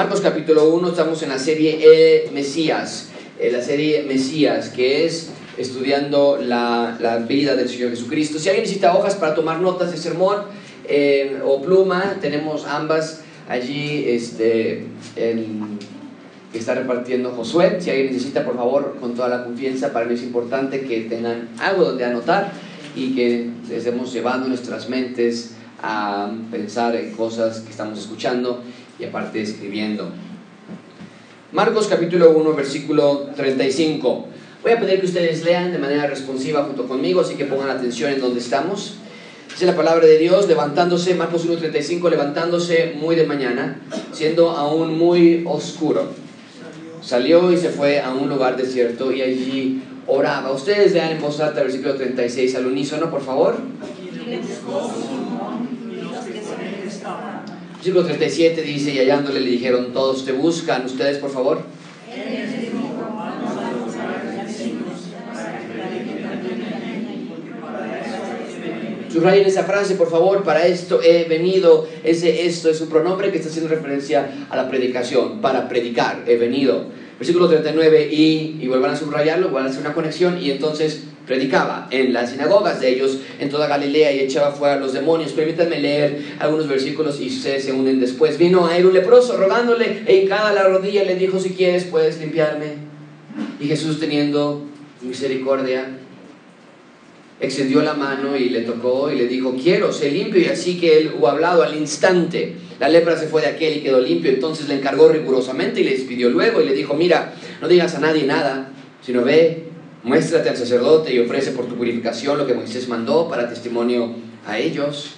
Marcos capítulo 1, estamos en la serie eh, Mesías, eh, la serie Mesías, que es estudiando la, la, vida del Señor Jesucristo. Si alguien necesita hojas para tomar notas de sermón eh, o pluma, tenemos ambas allí este, en, que está repartiendo Josué. Si alguien necesita, por favor, con toda la confianza, para mí es importante que tengan algo donde anotar y que estemos llevando nuestras mentes a pensar en cosas que estamos escuchando y aparte escribiendo. Marcos capítulo 1, versículo 35. Voy a pedir que ustedes lean de manera responsiva junto conmigo, así que pongan atención en donde estamos. Dice la palabra de Dios, levantándose, Marcos 1.35, levantándose muy de mañana, siendo aún muy oscuro. Salió y se fue a un lugar desierto y allí oraba. Ustedes lean en voz alta versículo 36 al unísono, por favor. Versículo 37 dice, y hallándole le dijeron, todos te buscan, ustedes por favor. Subrayen esa frase, por favor, para esto he venido. Ese esto es un pronombre que está haciendo referencia a la predicación, para predicar, he venido. Versículo 39, y, y vuelvan a subrayarlo, vuelvan a hacer una conexión, y entonces predicaba en las sinagogas de ellos en toda Galilea y echaba fuera a los demonios. Permítanme leer algunos versículos y ustedes se unen después. Vino a él un leproso rogándole e hincada la rodilla le dijo, si quieres puedes limpiarme. Y Jesús teniendo misericordia extendió la mano y le tocó y le dijo, quiero, sé limpio. Y así que él hubo hablado al instante. La lepra se fue de aquel y quedó limpio. Entonces le encargó rigurosamente y le despidió luego y le dijo, mira, no digas a nadie nada, sino ve, muéstrate al sacerdote y ofrece por tu purificación lo que Moisés mandó para testimonio a ellos.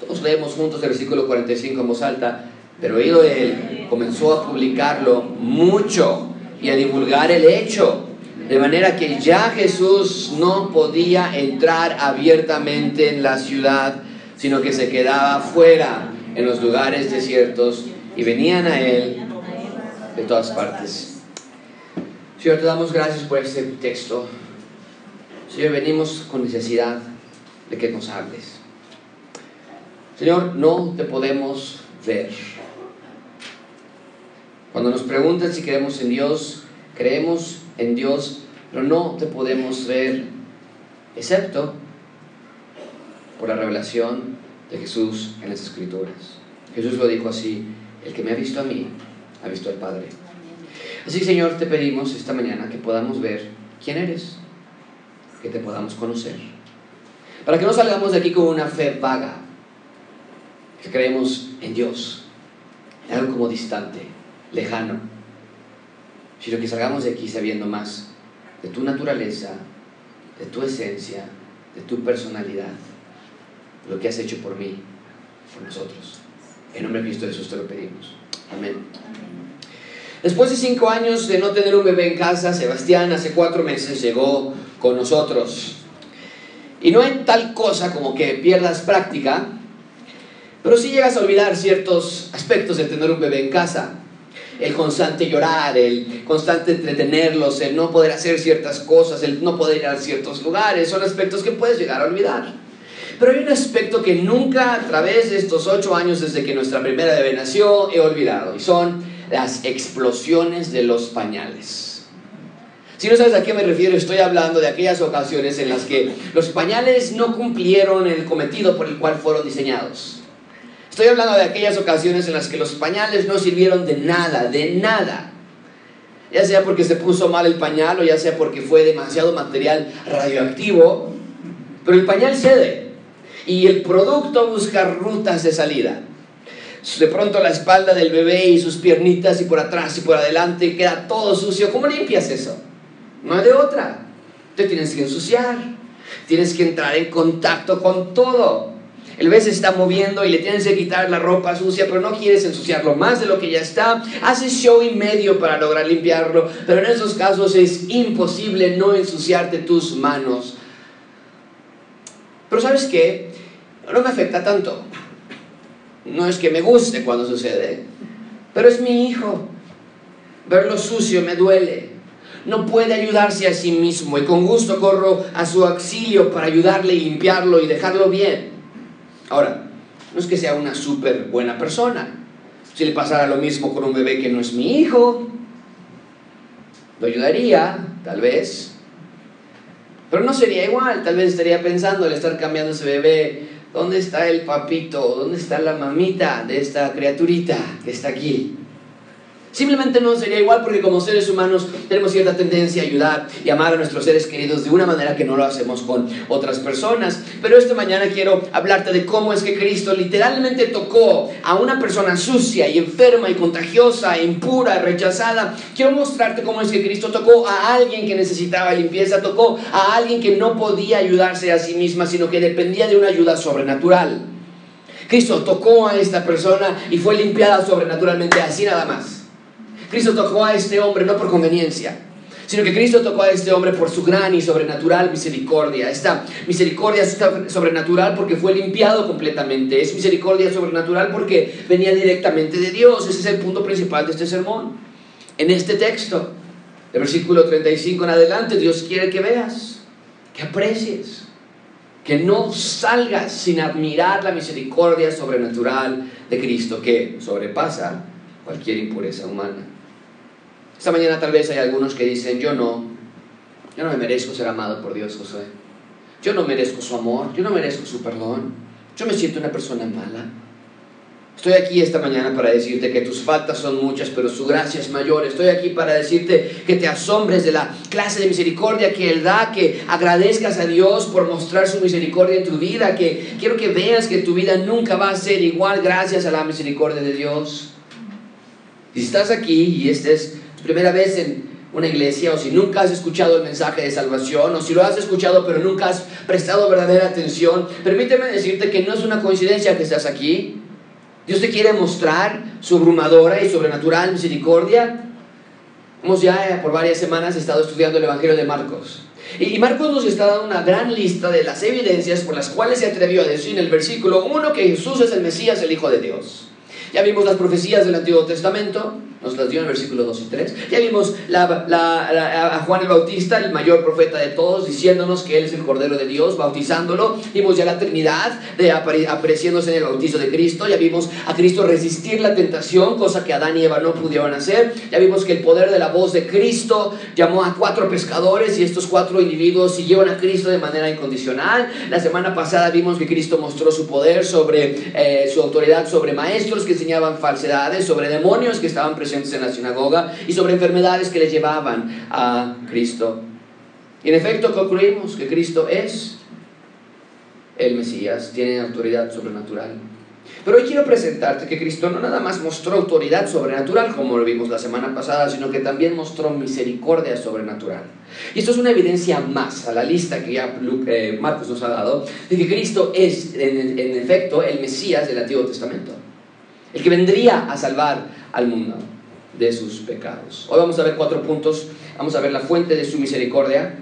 Todos leemos juntos el versículo 45 en voz alta. Pero oído él, comenzó a publicarlo mucho y a divulgar el hecho de manera que ya Jesús no podía entrar abiertamente en la ciudad, sino que se quedaba fuera en los lugares desiertos y venían a Él de todas partes. Señor, te damos gracias por este texto. Señor, venimos con necesidad de que nos hables. Señor, no te podemos ver. Cuando nos preguntan si creemos en Dios, creemos en Dios, pero no te podemos ver excepto por la revelación de Jesús en las Escrituras. Jesús lo dijo así, el que me ha visto a mí, ha visto al Padre. Así, Señor, te pedimos esta mañana que podamos ver quién eres, que te podamos conocer, para que no salgamos de aquí con una fe vaga, que creemos en Dios, algo como distante, lejano, sino que salgamos de aquí sabiendo más de tu naturaleza, de tu esencia, de tu personalidad, lo que has hecho por mí, por nosotros. En nombre de Cristo Jesús te lo pedimos. Amén. Después de cinco años de no tener un bebé en casa, Sebastián hace cuatro meses llegó con nosotros. Y no hay tal cosa como que pierdas práctica, pero sí llegas a olvidar ciertos aspectos de tener un bebé en casa el constante llorar, el constante entretenerlos, el no poder hacer ciertas cosas, el no poder ir a ciertos lugares, son aspectos que puedes llegar a olvidar. Pero hay un aspecto que nunca a través de estos ocho años desde que nuestra primera bebé nació he olvidado y son las explosiones de los pañales. Si no sabes a qué me refiero, estoy hablando de aquellas ocasiones en las que los pañales no cumplieron el cometido por el cual fueron diseñados. Estoy hablando de aquellas ocasiones en las que los pañales no sirvieron de nada, de nada. Ya sea porque se puso mal el pañal o ya sea porque fue demasiado material radioactivo, pero el pañal cede y el producto busca rutas de salida. De pronto la espalda del bebé y sus piernitas y por atrás y por adelante queda todo sucio. ¿Cómo limpias eso? No hay de otra. Te tienes que ensuciar. Tienes que entrar en contacto con todo. El bebé se está moviendo y le tienes que quitar la ropa sucia, pero no quieres ensuciarlo más de lo que ya está. Haces show y medio para lograr limpiarlo, pero en esos casos es imposible no ensuciarte tus manos. Pero ¿sabes qué? No me afecta tanto. No es que me guste cuando sucede, pero es mi hijo. Verlo sucio me duele. No puede ayudarse a sí mismo y con gusto corro a su auxilio para ayudarle y limpiarlo y dejarlo bien. Ahora, no es que sea una súper buena persona, Si le pasara lo mismo con un bebé que no es mi hijo, lo ayudaría, tal vez. Pero no sería igual, tal vez estaría pensando al estar cambiando ese bebé, ¿dónde está el papito? ¿Dónde está la mamita de esta criaturita que está aquí? Simplemente no sería igual porque como seres humanos tenemos cierta tendencia a ayudar y amar a nuestros seres queridos de una manera que no lo hacemos con otras personas. Pero esta mañana quiero hablarte de cómo es que Cristo literalmente tocó a una persona sucia y enferma y contagiosa, impura, rechazada. Quiero mostrarte cómo es que Cristo tocó a alguien que necesitaba limpieza, tocó a alguien que no podía ayudarse a sí misma, sino que dependía de una ayuda sobrenatural. Cristo tocó a esta persona y fue limpiada sobrenaturalmente así nada más. Cristo tocó a este hombre no por conveniencia, sino que Cristo tocó a este hombre por su gran y sobrenatural misericordia. Esta misericordia es sobrenatural porque fue limpiado completamente. Es misericordia sobrenatural porque venía directamente de Dios. Ese es el punto principal de este sermón. En este texto, el versículo 35 en adelante, Dios quiere que veas, que aprecies, que no salgas sin admirar la misericordia sobrenatural de Cristo que sobrepasa cualquier impureza humana. Esta mañana tal vez hay algunos que dicen, yo no, yo no me merezco ser amado por Dios, Josué. Yo no merezco su amor, yo no merezco su perdón. Yo me siento una persona mala. Estoy aquí esta mañana para decirte que tus faltas son muchas, pero su gracia es mayor. Estoy aquí para decirte que te asombres de la clase de misericordia que Él da, que agradezcas a Dios por mostrar su misericordia en tu vida, que quiero que veas que tu vida nunca va a ser igual gracias a la misericordia de Dios. Si estás aquí y este es primera vez en una iglesia o si nunca has escuchado el mensaje de salvación o si lo has escuchado pero nunca has prestado verdadera atención, permíteme decirte que no es una coincidencia que estás aquí. Dios te quiere mostrar su abrumadora y sobrenatural misericordia. Hemos ya eh, por varias semanas estado estudiando el Evangelio de Marcos. Y Marcos nos está dando una gran lista de las evidencias por las cuales se atrevió a decir en el versículo 1 que Jesús es el Mesías, el Hijo de Dios. Ya vimos las profecías del Antiguo Testamento, nos las dio en el versículo 2 y 3. Ya vimos a Juan el Bautista, el mayor profeta de todos, diciéndonos que Él es el Cordero de Dios, bautizándolo. Vimos ya la Trinidad de apareciéndose en el bautizo de Cristo. Ya vimos a Cristo resistir la tentación, cosa que Adán y Eva no pudieron hacer. Ya vimos que el poder de la voz de Cristo llamó a cuatro pescadores y estos cuatro individuos siguieron a Cristo de manera incondicional. La semana pasada vimos que Cristo mostró su poder sobre eh, su autoridad sobre maestros que enseñaban falsedades, sobre demonios que estaban presentes en la sinagoga y sobre enfermedades que le llevaban a Cristo. Y en efecto concluimos que Cristo es el Mesías, tiene autoridad sobrenatural. Pero hoy quiero presentarte que Cristo no nada más mostró autoridad sobrenatural, como lo vimos la semana pasada, sino que también mostró misericordia sobrenatural. Y esto es una evidencia más a la lista que ya eh, Marcos nos ha dado, de que Cristo es en, en efecto el Mesías del Antiguo Testamento, el que vendría a salvar al mundo de sus pecados. Hoy vamos a ver cuatro puntos. Vamos a ver la fuente de su misericordia.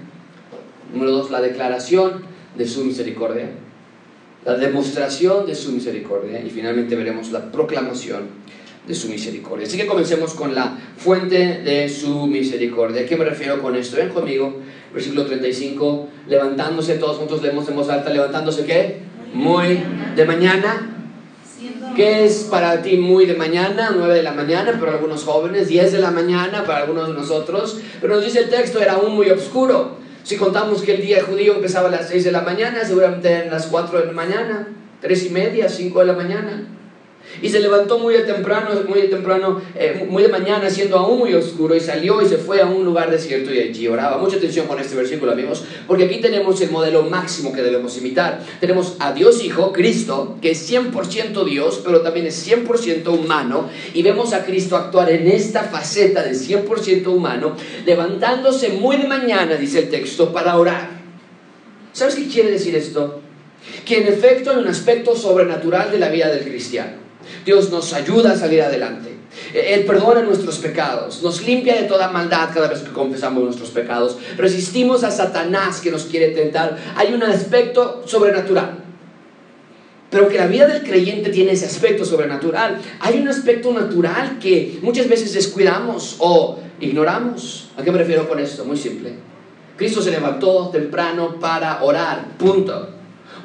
Número dos, la declaración de su misericordia. La demostración de su misericordia. Y finalmente veremos la proclamación de su misericordia. Así que comencemos con la fuente de su misericordia. ¿A qué me refiero con esto? Ven conmigo, versículo 35, levantándose, todos juntos leemos en voz alta, levantándose qué? Muy de mañana ¿Qué es para ti muy de mañana? 9 de la mañana para algunos jóvenes, 10 de la mañana para algunos de nosotros. Pero nos dice el texto, era aún muy oscuro. Si contamos que el día judío empezaba a las 6 de la mañana, seguramente eran las 4 de la mañana, 3 y media, 5 de la mañana. Y se levantó muy de temprano, muy de temprano, eh, muy de mañana, siendo aún muy oscuro, y salió y se fue a un lugar desierto y allí oraba. Mucha atención con este versículo, amigos, porque aquí tenemos el modelo máximo que debemos imitar. Tenemos a Dios Hijo, Cristo, que es 100% Dios, pero también es 100% humano, y vemos a Cristo actuar en esta faceta de 100% humano, levantándose muy de mañana, dice el texto, para orar. ¿Sabes qué quiere decir esto? Que en efecto hay un aspecto sobrenatural de la vida del cristiano. Dios nos ayuda a salir adelante. Él perdona nuestros pecados, nos limpia de toda maldad cada vez que confesamos nuestros pecados. Resistimos a Satanás que nos quiere tentar. Hay un aspecto sobrenatural. Pero que la vida del creyente tiene ese aspecto sobrenatural. Hay un aspecto natural que muchas veces descuidamos o ignoramos. ¿A qué me refiero con esto? Muy simple. Cristo se levantó temprano para orar. Punto.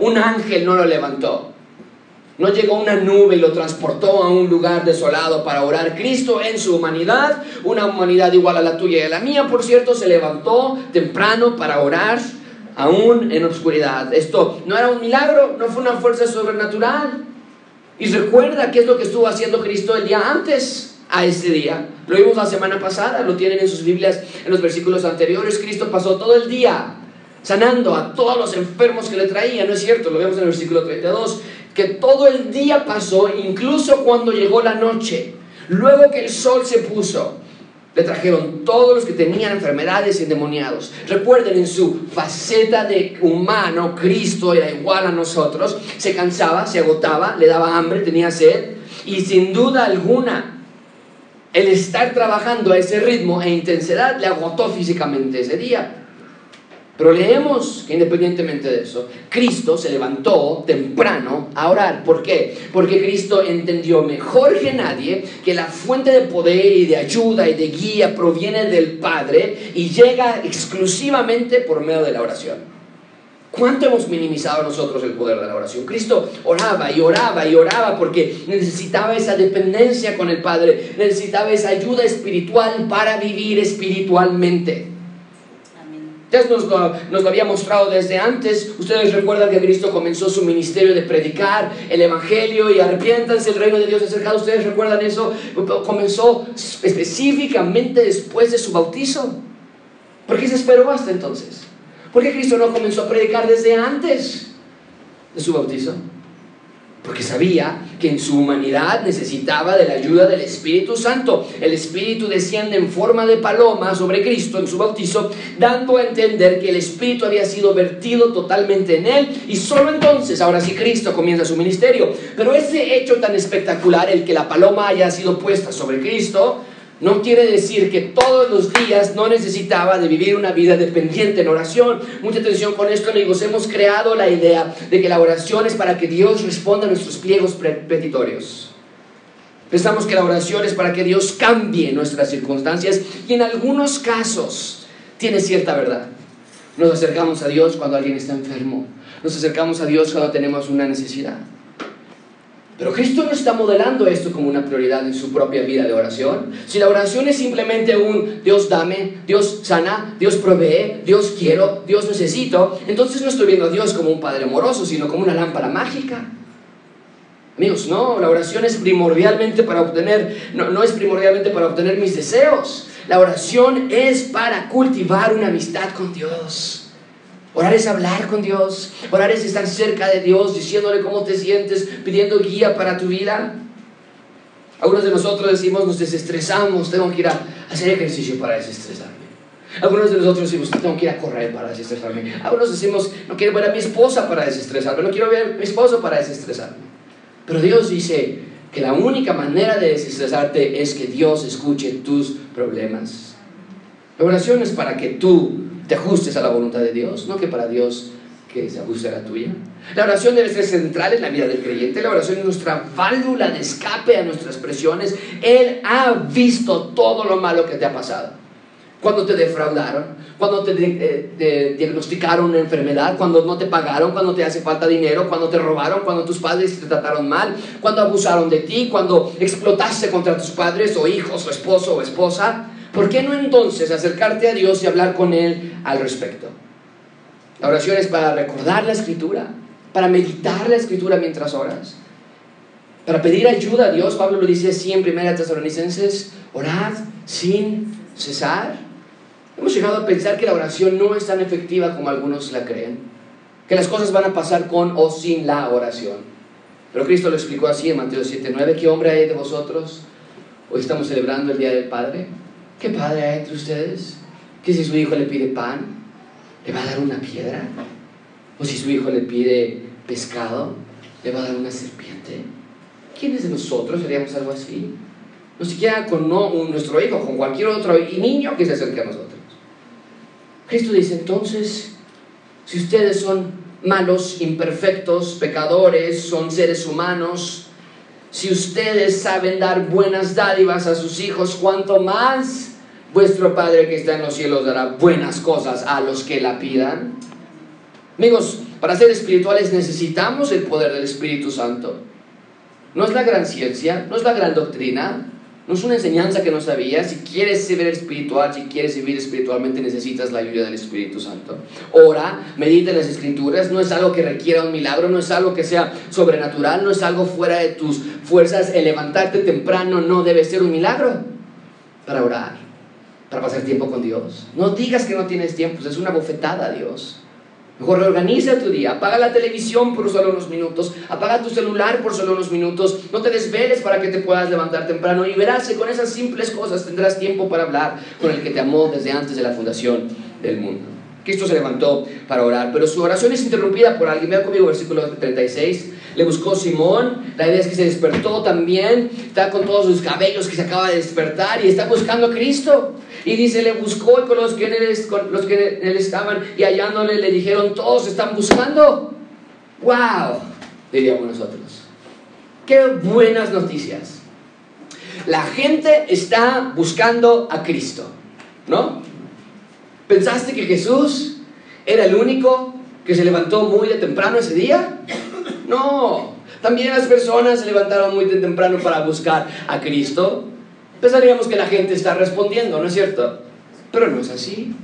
Un ángel no lo levantó. No llegó una nube y lo transportó a un lugar desolado para orar. Cristo en su humanidad, una humanidad igual a la tuya y a la mía, por cierto, se levantó temprano para orar, aún en obscuridad. Esto no era un milagro, no fue una fuerza sobrenatural. Y recuerda qué es lo que estuvo haciendo Cristo el día antes a este día. Lo vimos la semana pasada, lo tienen en sus Biblias en los versículos anteriores. Cristo pasó todo el día sanando a todos los enfermos que le traía, ¿no es cierto? Lo vemos en el versículo 32 que todo el día pasó, incluso cuando llegó la noche. Luego que el sol se puso, le trajeron todos los que tenían enfermedades y endemoniados. Recuerden, en su faceta de humano, Cristo era igual a nosotros. Se cansaba, se agotaba, le daba hambre, tenía sed. Y sin duda alguna, el estar trabajando a ese ritmo e intensidad le agotó físicamente ese día. Pero leemos que independientemente de eso, Cristo se levantó temprano a orar. ¿Por qué? Porque Cristo entendió mejor que nadie que la fuente de poder y de ayuda y de guía proviene del Padre y llega exclusivamente por medio de la oración. ¿Cuánto hemos minimizado nosotros el poder de la oración? Cristo oraba y oraba y oraba porque necesitaba esa dependencia con el Padre, necesitaba esa ayuda espiritual para vivir espiritualmente. Ya nos lo, nos lo había mostrado desde antes. Ustedes recuerdan que Cristo comenzó su ministerio de predicar el Evangelio y arrepiéntanse, el reino de Dios es cercano. ¿Ustedes recuerdan eso? Comenzó específicamente después de su bautizo. ¿Por qué se esperó hasta entonces? ¿Por qué Cristo no comenzó a predicar desde antes de su bautizo? Porque sabía que en su humanidad necesitaba de la ayuda del Espíritu Santo. El Espíritu desciende en forma de paloma sobre Cristo en su bautizo, dando a entender que el Espíritu había sido vertido totalmente en él y solo entonces, ahora sí, Cristo comienza su ministerio. Pero ese hecho tan espectacular, el que la paloma haya sido puesta sobre Cristo, no quiere decir que todos los días no necesitaba de vivir una vida dependiente en oración. Mucha atención con esto, amigos. Hemos creado la idea de que la oración es para que Dios responda a nuestros pliegos petitorios. Pensamos que la oración es para que Dios cambie nuestras circunstancias y en algunos casos tiene cierta verdad. Nos acercamos a Dios cuando alguien está enfermo. Nos acercamos a Dios cuando tenemos una necesidad. Pero Cristo no está modelando esto como una prioridad en su propia vida de oración. Si la oración es simplemente un Dios dame, Dios sana, Dios provee, Dios quiero, Dios necesito, entonces no estoy viendo a Dios como un Padre amoroso, sino como una lámpara mágica. Amigos, no, la oración es primordialmente para obtener, no, no es primordialmente para obtener mis deseos. La oración es para cultivar una amistad con Dios. Orar es hablar con Dios. Orar es estar cerca de Dios, diciéndole cómo te sientes, pidiendo guía para tu vida. Algunos de nosotros decimos, nos desestresamos, tengo que ir a hacer ejercicio para desestresarme. Algunos de nosotros decimos, tengo que ir a correr para desestresarme. Algunos decimos, no quiero ver a mi esposa para desestresarme, no quiero ver a mi esposo para desestresarme. Pero Dios dice que la única manera de desestresarte es que Dios escuche tus problemas. La oración es para que tú te ajustes a la voluntad de Dios, no que para Dios que se ajuste a la tuya. La oración debe ser central en la vida del creyente. La oración es nuestra válvula de escape a nuestras presiones. Él ha visto todo lo malo que te ha pasado. Cuando te defraudaron, cuando te, eh, diagnosticaron una enfermedad, cuando no te pagaron, cuando te hace falta dinero, cuando te robaron, cuando tus padres te trataron mal, cuando abusaron de ti, cuando explotaste contra tus padres o hijos o esposo o esposa. ¿Por qué no entonces acercarte a Dios y hablar con Él al respecto? La oración es para recordar la escritura, para meditar la escritura mientras oras, para pedir ayuda a Dios. Pablo lo dice así en 1 Tesalonicenses, orad sin cesar. Hemos llegado a pensar que la oración no es tan efectiva como algunos la creen, que las cosas van a pasar con o sin la oración. Pero Cristo lo explicó así en Mateo 7:9, ¿qué hombre hay de vosotros? Hoy estamos celebrando el Día del Padre ¿Qué padre hay entre ustedes? Que si su hijo le pide pan, le va a dar una piedra. O si su hijo le pide pescado, le va a dar una serpiente. ¿Quiénes de nosotros haríamos algo así? No siquiera con no, nuestro hijo, con cualquier otro niño que se acerque a nosotros. Cristo dice entonces, si ustedes son malos, imperfectos, pecadores, son seres humanos, si ustedes saben dar buenas dádivas a sus hijos, cuanto más vuestro Padre que está en los cielos dará buenas cosas a los que la pidan. Amigos, para ser espirituales necesitamos el poder del Espíritu Santo. no es la gran ciencia, no es la gran doctrina, no es una enseñanza que no sabías. Si quieres ser espiritual, si quieres vivir espiritualmente, necesitas la ayuda del Espíritu Santo. Ora, medita las Escrituras. No es algo que requiera un milagro, no es algo que sea sobrenatural, no es algo fuera de tus fuerzas. El levantarte temprano no debe ser un milagro para orar, para pasar tiempo con Dios. No digas que no tienes tiempo, es una bofetada a Dios. Mejor reorganiza tu día, apaga la televisión por solo unos minutos, apaga tu celular por solo unos minutos, no te desveles para que te puedas levantar temprano y verás que con esas simples cosas tendrás tiempo para hablar con el que te amó desde antes de la fundación del mundo. Cristo se levantó para orar, pero su oración es interrumpida por alguien. Vea conmigo versículo 36. Le buscó Simón, la idea es que se despertó también, está con todos sus cabellos que se acaba de despertar y está buscando a Cristo. Y dice, le buscó con los que en él, él estaban y hallándole le dijeron, todos están buscando. ¡Wow! Diríamos nosotros. ¡Qué buenas noticias! La gente está buscando a Cristo, ¿no? ¿Pensaste que Jesús era el único que se levantó muy de temprano ese día? No, también las personas se levantaron muy de temprano para buscar a Cristo pensaríamos que la gente está respondiendo, ¿no es cierto? Pero no es así.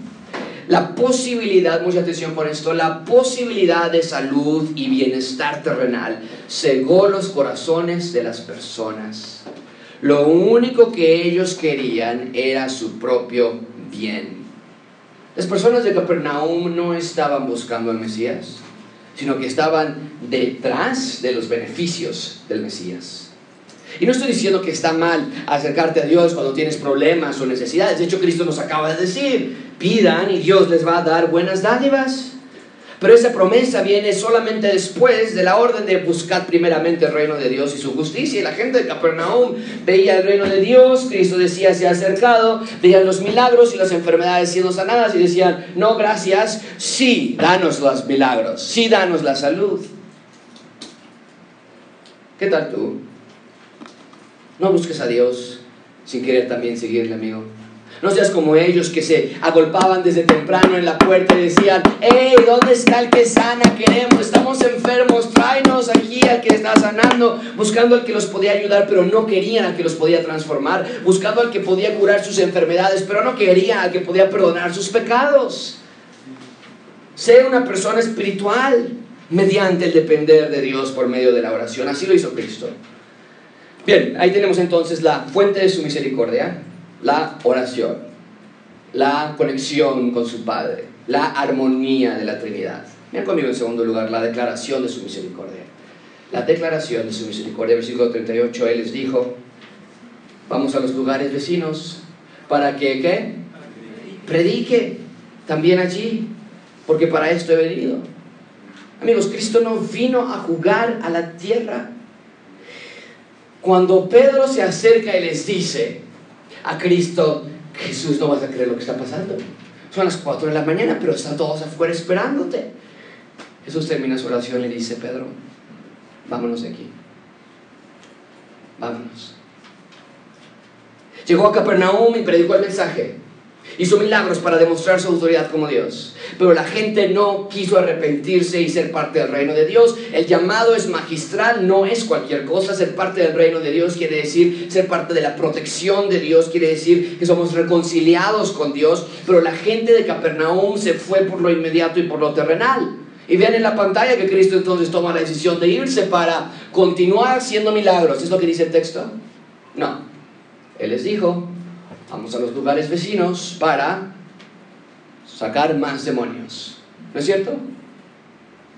La posibilidad, mucha atención por esto, la posibilidad de salud y bienestar terrenal cegó los corazones de las personas. Lo único que ellos querían era su propio bien. Las personas de Capernaum no estaban buscando al Mesías, sino que estaban detrás de los beneficios del Mesías. Y no estoy diciendo que está mal acercarte a Dios cuando tienes problemas o necesidades. De hecho, Cristo nos acaba de decir, pidan y Dios les va a dar buenas dádivas. Pero esa promesa viene solamente después de la orden de buscar primeramente el reino de Dios y su justicia. Y la gente de Capernaum veía el reino de Dios, Cristo decía se ha acercado, veían los milagros y las enfermedades siendo sanadas y decían, no, gracias, sí, danos los milagros, sí, danos la salud. ¿Qué tal tú? No busques a Dios sin querer también seguirle, amigo. No seas como ellos que se agolpaban desde temprano en la puerta y decían, hey, ¿dónde está el que sana? Queremos, estamos enfermos, tráenos aquí al que está sanando, buscando al que los podía ayudar, pero no querían al que los podía transformar, buscando al que podía curar sus enfermedades, pero no querían al que podía perdonar sus pecados. Sé una persona espiritual mediante el depender de Dios por medio de la oración. Así lo hizo Cristo. Bien, ahí tenemos entonces la fuente de su misericordia, la oración, la conexión con su Padre, la armonía de la Trinidad. Miren conmigo en segundo lugar la declaración de su misericordia. La declaración de su misericordia, versículo 38, Él les dijo, vamos a los lugares vecinos para que, ¿qué? Predique también allí, porque para esto he venido. Amigos, Cristo no vino a jugar a la tierra cuando Pedro se acerca y les dice a Cristo, Jesús, no vas a creer lo que está pasando. Son las 4 de la mañana, pero están todos afuera esperándote. Jesús termina su oración y le dice, Pedro, vámonos de aquí. Vámonos. Llegó a Capernaum y predicó el mensaje. Hizo milagros para demostrar su autoridad como Dios. Pero la gente no quiso arrepentirse y ser parte del reino de Dios. El llamado es magistral, no es cualquier cosa. Ser parte del reino de Dios quiere decir ser parte de la protección de Dios, quiere decir que somos reconciliados con Dios. Pero la gente de Capernaum se fue por lo inmediato y por lo terrenal. Y vean en la pantalla que Cristo entonces toma la decisión de irse para continuar haciendo milagros. ¿Es lo que dice el texto? No. Él les dijo, Vamos a los lugares vecinos para sacar más demonios. ¿No es cierto?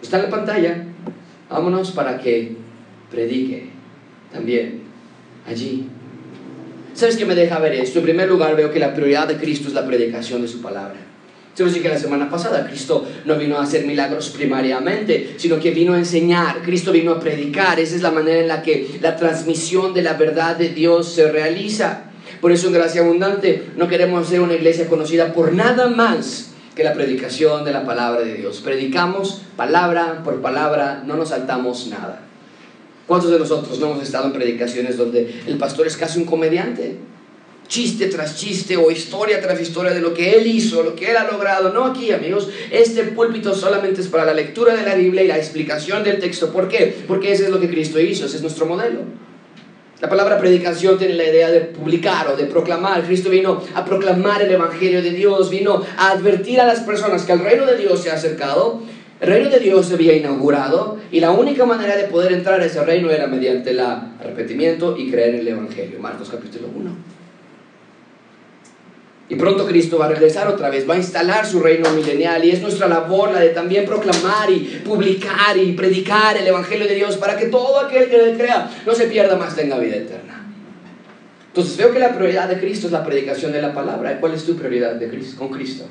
Está en la pantalla. Vámonos para que predique también allí. ¿Sabes qué me deja ver esto? En primer lugar, veo que la prioridad de Cristo es la predicación de su palabra. Se que la semana pasada Cristo no vino a hacer milagros primariamente, sino que vino a enseñar, Cristo vino a predicar. Esa es la manera en la que la transmisión de la verdad de Dios se realiza. Por eso en Gracia Abundante no queremos ser una iglesia conocida por nada más que la predicación de la palabra de Dios. Predicamos palabra por palabra, no nos saltamos nada. ¿Cuántos de nosotros no hemos estado en predicaciones donde el pastor es casi un comediante? chiste tras chiste o historia tras historia de lo que Él hizo, lo que Él ha logrado. No aquí, amigos. Este púlpito solamente es para la lectura de la Biblia y la explicación del texto. ¿Por qué? Porque ese es lo que Cristo hizo, ese es nuestro modelo. La palabra predicación tiene la idea de publicar o de proclamar. Cristo vino a proclamar el Evangelio de Dios, vino a advertir a las personas que el reino de Dios se ha acercado, el reino de Dios se había inaugurado y la única manera de poder entrar a ese reino era mediante el arrepentimiento y creer en el Evangelio. Marcos capítulo 1. Y pronto Cristo va a regresar otra vez, va a instalar su reino milenial y es nuestra labor la de también proclamar y publicar y predicar el Evangelio de Dios para que todo aquel que le crea no se pierda más, tenga vida eterna. Entonces veo que la prioridad de Cristo es la predicación de la palabra. ¿Cuál es tu prioridad de Cristo, con Cristo?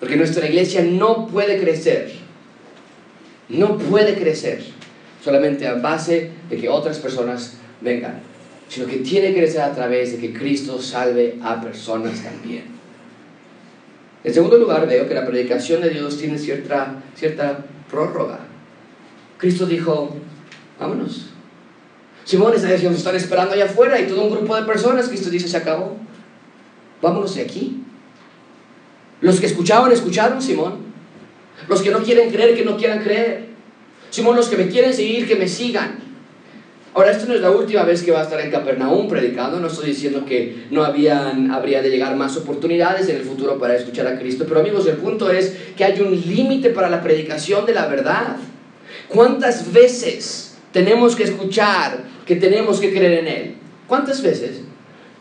Porque nuestra iglesia no puede crecer, no puede crecer solamente a base de que otras personas vengan sino que tiene que crecer a través de que Cristo salve a personas también. En segundo lugar, veo que la predicación de Dios tiene cierta, cierta prórroga. Cristo dijo, vámonos. Simón está nos están esperando allá afuera y todo un grupo de personas, Cristo dice, se acabó. Vámonos de aquí. Los que escuchaban, escucharon, Simón. Los que no quieren creer, que no quieran creer. Simón, los que me quieren seguir, que me sigan. Ahora, esto no es la última vez que va a estar en Capernaum predicando, no estoy diciendo que no habían, habría de llegar más oportunidades en el futuro para escuchar a Cristo, pero amigos, el punto es que hay un límite para la predicación de la verdad. ¿Cuántas veces tenemos que escuchar que tenemos que creer en Él? ¿Cuántas veces?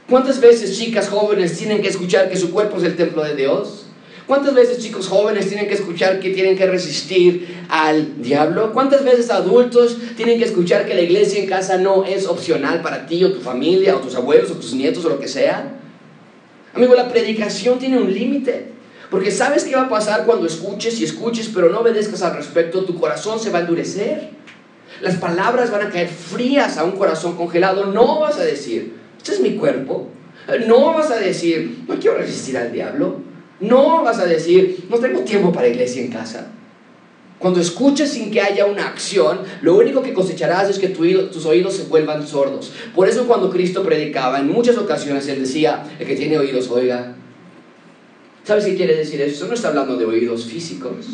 ¿Cuántas veces chicas jóvenes tienen que escuchar que su cuerpo es el templo de Dios? ¿Cuántas veces chicos jóvenes tienen que escuchar que tienen que resistir al diablo? ¿Cuántas veces adultos tienen que escuchar que la iglesia en casa no es opcional para ti o tu familia o tus abuelos o tus nietos o lo que sea? Amigo, la predicación tiene un límite. Porque sabes qué va a pasar cuando escuches y escuches, pero no obedezcas al respecto, tu corazón se va a endurecer. Las palabras van a caer frías a un corazón congelado. No vas a decir, este es mi cuerpo. No vas a decir, no quiero resistir al diablo. No vas a decir, no tengo tiempo para iglesia en casa. Cuando escuches sin que haya una acción, lo único que cosecharás es que tus oídos se vuelvan sordos. Por eso cuando Cristo predicaba, en muchas ocasiones Él decía, el que tiene oídos, oiga. ¿Sabes qué quiere decir eso? No está hablando de oídos físicos,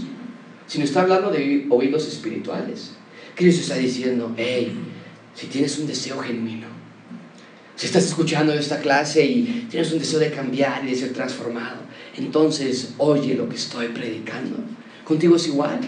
sino está hablando de oídos espirituales. Cristo está diciendo, hey, si tienes un deseo genuino, si estás escuchando esta clase y tienes un deseo de cambiar y de ser transformado, entonces oye lo que estoy predicando. Contigo es igual.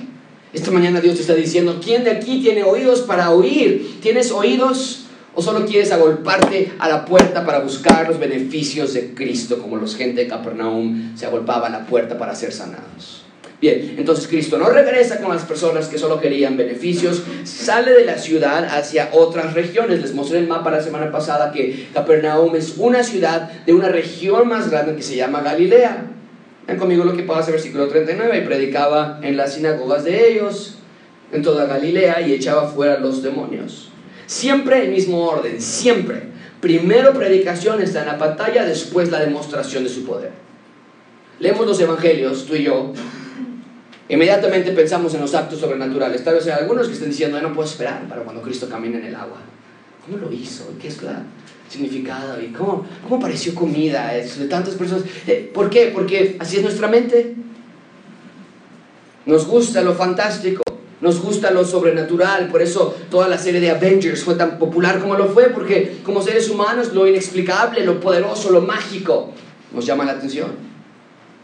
Esta mañana Dios te está diciendo, ¿quién de aquí tiene oídos para oír? ¿Tienes oídos o solo quieres agolparte a la puerta para buscar los beneficios de Cristo como los gente de Capernaum se agolpaban a la puerta para ser sanados? Bien, entonces Cristo no regresa con las personas que solo querían beneficios, sale de la ciudad hacia otras regiones. Les mostré el mapa la semana pasada que Capernaum es una ciudad de una región más grande que se llama Galilea. Ven conmigo lo que pasa, versículo 39, y predicaba en las sinagogas de ellos, en toda Galilea, y echaba fuera los demonios. Siempre el mismo orden, siempre. Primero predicación está en la pantalla, después la demostración de su poder. Leemos los evangelios, tú y yo, Inmediatamente pensamos en los actos sobrenaturales. Tal vez hay algunos que estén diciendo, no puedo esperar para cuando Cristo camine en el agua. ¿Cómo lo hizo? ¿Qué es el significado? ¿Y cómo, cómo pareció comida de tantas personas? Eh, ¿Por qué? Porque así es nuestra mente. Nos gusta lo fantástico, nos gusta lo sobrenatural. Por eso toda la serie de Avengers fue tan popular como lo fue, porque como seres humanos lo inexplicable, lo poderoso, lo mágico nos llama la atención.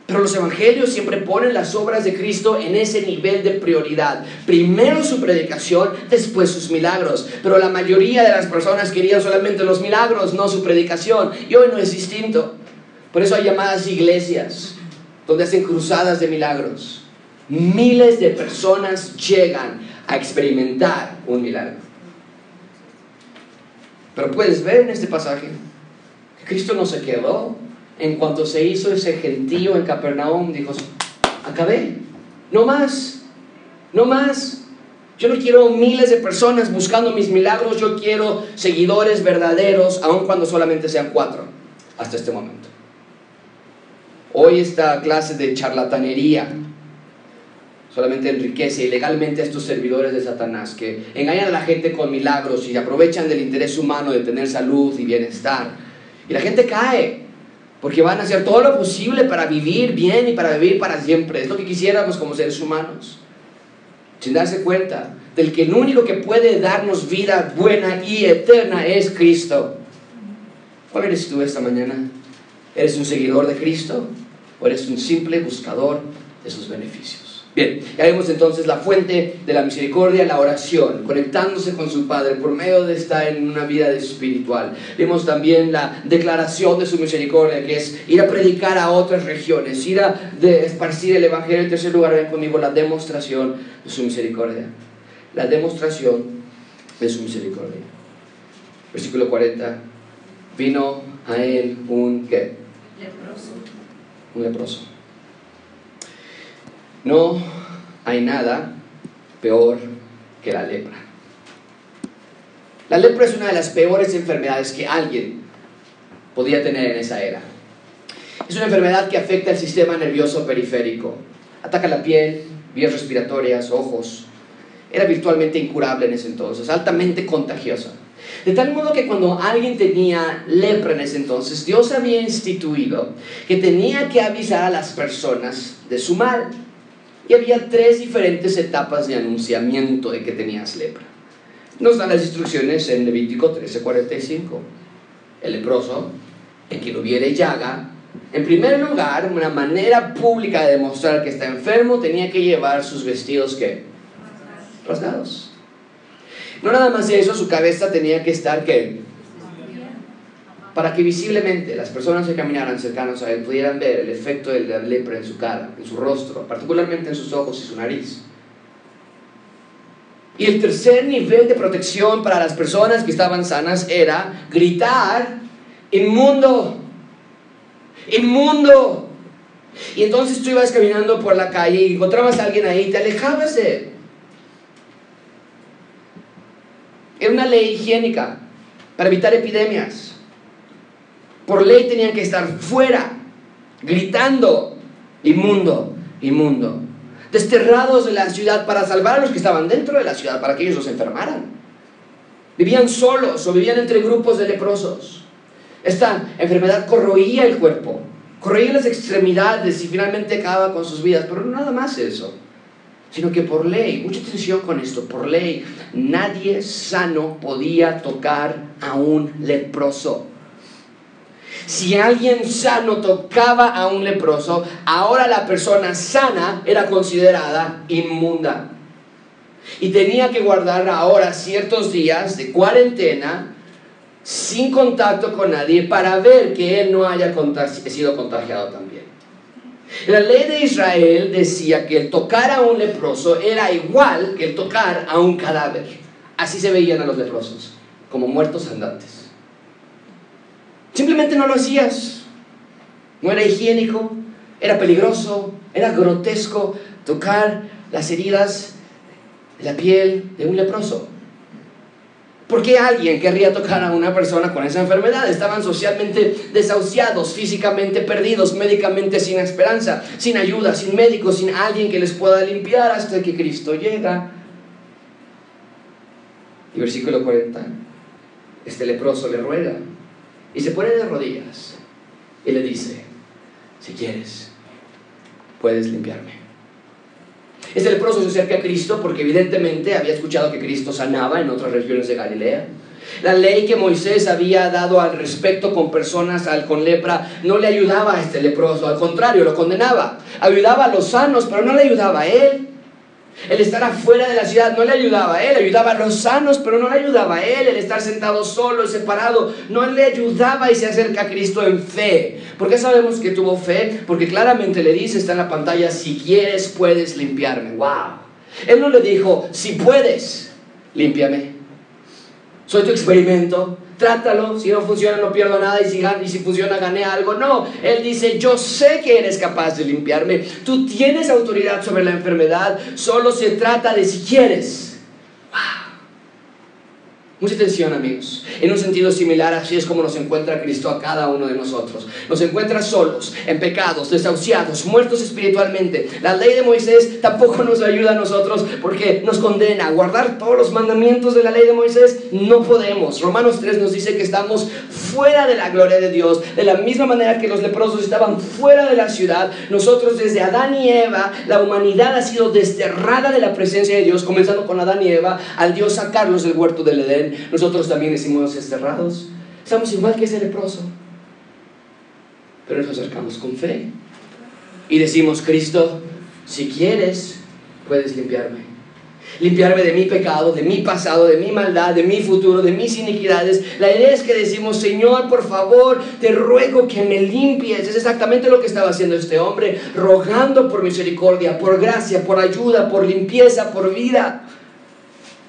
Pero los evangelios siempre ponen las obras de Cristo en ese nivel de prioridad. Primero su predicación, después sus milagros. Pero la mayoría de las personas querían solamente los milagros, no su predicación. Y hoy no es distinto. Por eso hay llamadas iglesias, donde hacen cruzadas de milagros. Miles de personas llegan a experimentar un milagro. Pero puedes ver en este pasaje que Cristo no se quedó en cuanto se hizo ese gentío en Capernaum, dijo, acabé, no más, no más. Yo no quiero miles de personas buscando mis milagros, yo quiero seguidores verdaderos, aun cuando solamente sean cuatro, hasta este momento. Hoy esta clase de charlatanería solamente enriquece ilegalmente a estos servidores de Satanás que engañan a la gente con milagros y aprovechan del interés humano de tener salud y bienestar. Y la gente cae, porque van a hacer todo lo posible para vivir bien y para vivir para siempre. Es lo que quisiéramos como seres humanos. Sin darse cuenta del que el único que puede darnos vida buena y eterna es Cristo. ¿Cuál eres tú esta mañana? ¿Eres un seguidor de Cristo o eres un simple buscador de sus beneficios? Bien, ya vemos entonces la fuente de la misericordia, la oración, conectándose con su Padre por medio de estar en una vida espiritual. Vemos también la declaración de su misericordia, que es ir a predicar a otras regiones, ir a esparcir el Evangelio. En tercer lugar, ven conmigo la demostración de su misericordia. La demostración de su misericordia. Versículo 40. Vino a él un ¿qué? Leproso. Un leproso. No hay nada peor que la lepra. La lepra es una de las peores enfermedades que alguien podía tener en esa era. Es una enfermedad que afecta el sistema nervioso periférico. Ataca la piel, vías respiratorias, ojos. Era virtualmente incurable en ese entonces, altamente contagiosa. De tal modo que cuando alguien tenía lepra en ese entonces, Dios había instituido que tenía que avisar a las personas de su mal. Y había tres diferentes etapas de anunciamiento de que tenías lepra. Nos dan las instrucciones en Levítico 13:45. El leproso, en quien hubiere llaga, en primer lugar, una manera pública de demostrar que está enfermo, tenía que llevar sus vestidos que rasgados. No nada más eso, su cabeza tenía que estar que para que visiblemente las personas que caminaran cercanos a él pudieran ver el efecto de la lepra en su cara, en su rostro, particularmente en sus ojos y su nariz. Y el tercer nivel de protección para las personas que estaban sanas era gritar, inmundo, inmundo. Y entonces tú ibas caminando por la calle y encontrabas a alguien ahí te alejabas de él. Era una ley higiénica para evitar epidemias por ley tenían que estar fuera, gritando, inmundo, inmundo, desterrados de la ciudad para salvar a los que estaban dentro de la ciudad, para que ellos no se enfermaran. Vivían solos o vivían entre grupos de leprosos. Esta enfermedad corroía el cuerpo, corroía las extremidades y finalmente acababa con sus vidas, pero no nada más eso sino que por ley, mucha atención con esto, por ley, nadie sano podía tocar a un leproso. Si alguien sano tocaba a un leproso, ahora la persona sana era considerada inmunda. Y tenía que guardar ahora ciertos días de cuarentena sin contacto con nadie para ver que él no haya sido contagiado también. La ley de Israel decía que el tocar a un leproso era igual que el tocar a un cadáver. Así se veían a los leprosos, como muertos andantes. Simplemente no lo hacías. No era higiénico, era peligroso, era grotesco tocar las heridas la piel de un leproso. ¿Por qué alguien querría tocar a una persona con esa enfermedad? Estaban socialmente desahuciados, físicamente perdidos, médicamente sin esperanza, sin ayuda, sin médicos, sin alguien que les pueda limpiar hasta que Cristo llega. Y versículo 40, este leproso le ruega, y se pone de rodillas y le dice, si quieres, puedes limpiarme. Este leproso se acerca a Cristo porque evidentemente había escuchado que Cristo sanaba en otras regiones de Galilea. La ley que Moisés había dado al respecto con personas con lepra no le ayudaba a este leproso, al contrario, lo condenaba. Ayudaba a los sanos, pero no le ayudaba a él. El estar afuera de la ciudad no le ayudaba a él, ayudaba a los sanos, pero no le ayudaba a él. El estar sentado solo separado no le ayudaba y se acerca a Cristo en fe. ¿Por qué sabemos que tuvo fe? Porque claramente le dice, está en la pantalla, si quieres puedes limpiarme. ¡Wow! Él no le dijo, si puedes, límpiame. Soy tu experimento, trátalo, si no funciona no pierdo nada y si, y si funciona gané algo. No, Él dice, yo sé que eres capaz de limpiarme, tú tienes autoridad sobre la enfermedad, solo se trata de si quieres. Mucha atención, amigos. En un sentido similar, así es como nos encuentra Cristo a cada uno de nosotros. Nos encuentra solos, en pecados, desahuciados, muertos espiritualmente. La ley de Moisés tampoco nos ayuda a nosotros porque nos condena. a Guardar todos los mandamientos de la ley de Moisés no podemos. Romanos 3 nos dice que estamos fuera de la gloria de Dios. De la misma manera que los leprosos estaban fuera de la ciudad, nosotros desde Adán y Eva, la humanidad ha sido desterrada de la presencia de Dios, comenzando con Adán y Eva, al Dios sacarlos del huerto del Edén nosotros también decimos desterrados. Estamos igual que ese leproso. Pero nos acercamos con fe. Y decimos, Cristo, si quieres, puedes limpiarme. Limpiarme de mi pecado, de mi pasado, de mi maldad, de mi futuro, de mis iniquidades. La idea es que decimos, Señor, por favor, te ruego que me limpies. Es exactamente lo que estaba haciendo este hombre, rogando por misericordia, por gracia, por ayuda, por limpieza, por vida.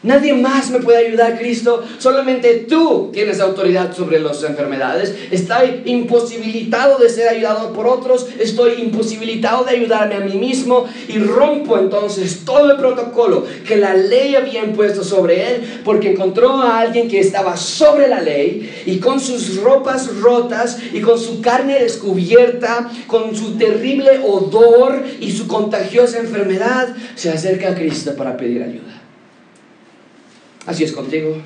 Nadie más me puede ayudar, Cristo. Solamente tú tienes autoridad sobre las enfermedades. Estoy imposibilitado de ser ayudado por otros. Estoy imposibilitado de ayudarme a mí mismo. Y rompo entonces todo el protocolo que la ley había impuesto sobre él. Porque encontró a alguien que estaba sobre la ley. Y con sus ropas rotas. Y con su carne descubierta. Con su terrible odor. Y su contagiosa enfermedad. Se acerca a Cristo para pedir ayuda. Así es contigo.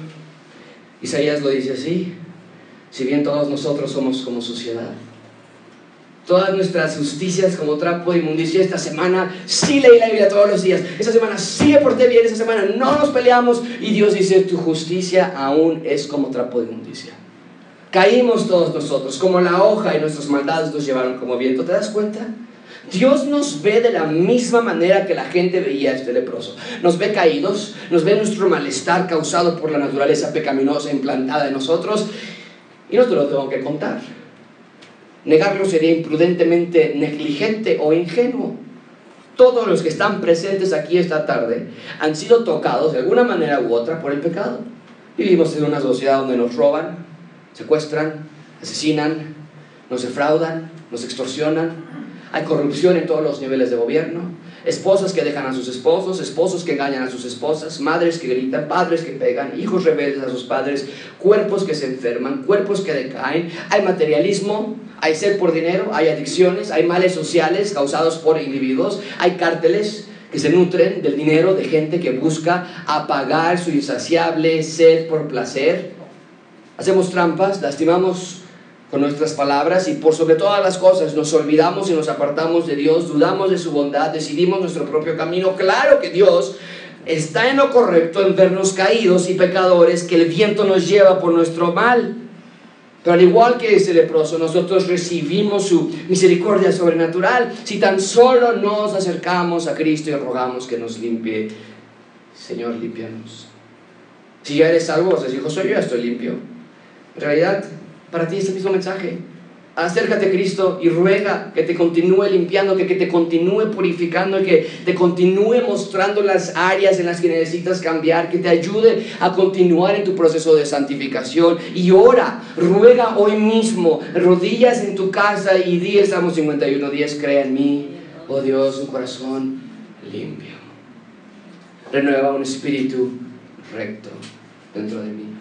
Isaías lo dice así. Si bien todos nosotros somos como sociedad, todas nuestras justicias como trapo de inmundicia. Esta semana sí leí la Biblia todos los días. Esta semana sí me porté bien. Esta semana no nos peleamos. Y Dios dice, tu justicia aún es como trapo de inmundicia. Caímos todos nosotros, como la hoja y nuestras maldades nos llevaron como viento. ¿Te das cuenta? Dios nos ve de la misma manera que la gente veía a este leproso. Nos ve caídos, nos ve nuestro malestar causado por la naturaleza pecaminosa implantada en nosotros y no te lo tengo que contar. Negarlo sería imprudentemente negligente o ingenuo. Todos los que están presentes aquí esta tarde han sido tocados de alguna manera u otra por el pecado. Vivimos en una sociedad donde nos roban, secuestran, asesinan, nos defraudan, nos extorsionan, hay corrupción en todos los niveles de gobierno, esposas que dejan a sus esposos, esposos que engañan a sus esposas, madres que gritan, padres que pegan, hijos rebeldes a sus padres, cuerpos que se enferman, cuerpos que decaen, hay materialismo, hay sed por dinero, hay adicciones, hay males sociales causados por individuos, hay cárteles que se nutren del dinero de gente que busca apagar su insaciable sed por placer. Hacemos trampas, lastimamos con nuestras palabras y por sobre todas las cosas nos olvidamos y nos apartamos de Dios, dudamos de su bondad, decidimos nuestro propio camino. Claro que Dios está en lo correcto en vernos caídos y pecadores que el viento nos lleva por nuestro mal. Pero al igual que ese leproso, nosotros recibimos su misericordia sobrenatural si tan solo nos acercamos a Cristo y rogamos que nos limpie. Señor, limpianos. Si ya eres salvo, se dijo, soy yo, estoy limpio. En realidad, para ti este mismo mensaje. Acércate a Cristo y ruega que te continúe limpiando, que, que te continúe purificando, que te continúe mostrando las áreas en las que necesitas cambiar, que te ayude a continuar en tu proceso de santificación. Y ora, ruega hoy mismo, rodillas en tu casa y di Salmo 51, 10, crea en mí, oh Dios, un corazón limpio. Renueva un espíritu recto dentro de mí.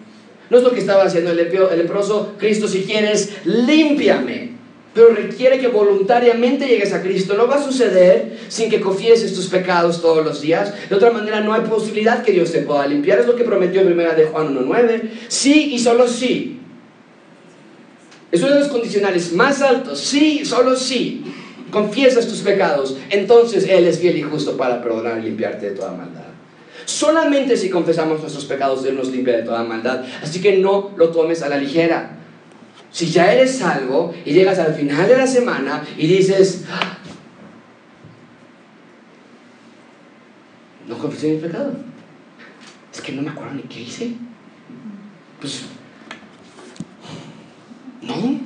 No es lo que estaba haciendo el, leproso, Cristo, si quieres, límpiame. Pero requiere que voluntariamente llegues a Cristo. No va a suceder sin que confieses tus pecados todos los días. De otra manera, no hay posibilidad que Dios te pueda limpiar. Es lo que prometió en primera de Juan 1.9. Sí y solo sí. Es uno de los condicionales más altos. Sí, solo sí. Confiesas tus pecados. Entonces Él es fiel y justo para perdonar y limpiarte de toda maldad. Solamente si confesamos nuestros pecados, Él nos limpia de toda maldad. Así que no lo tomes a la ligera. Si ya eres salvo y llegas al final de la semana y dices, ah, no confesé mi pecado. Es que no me acuerdo ni qué hice. Pues, no.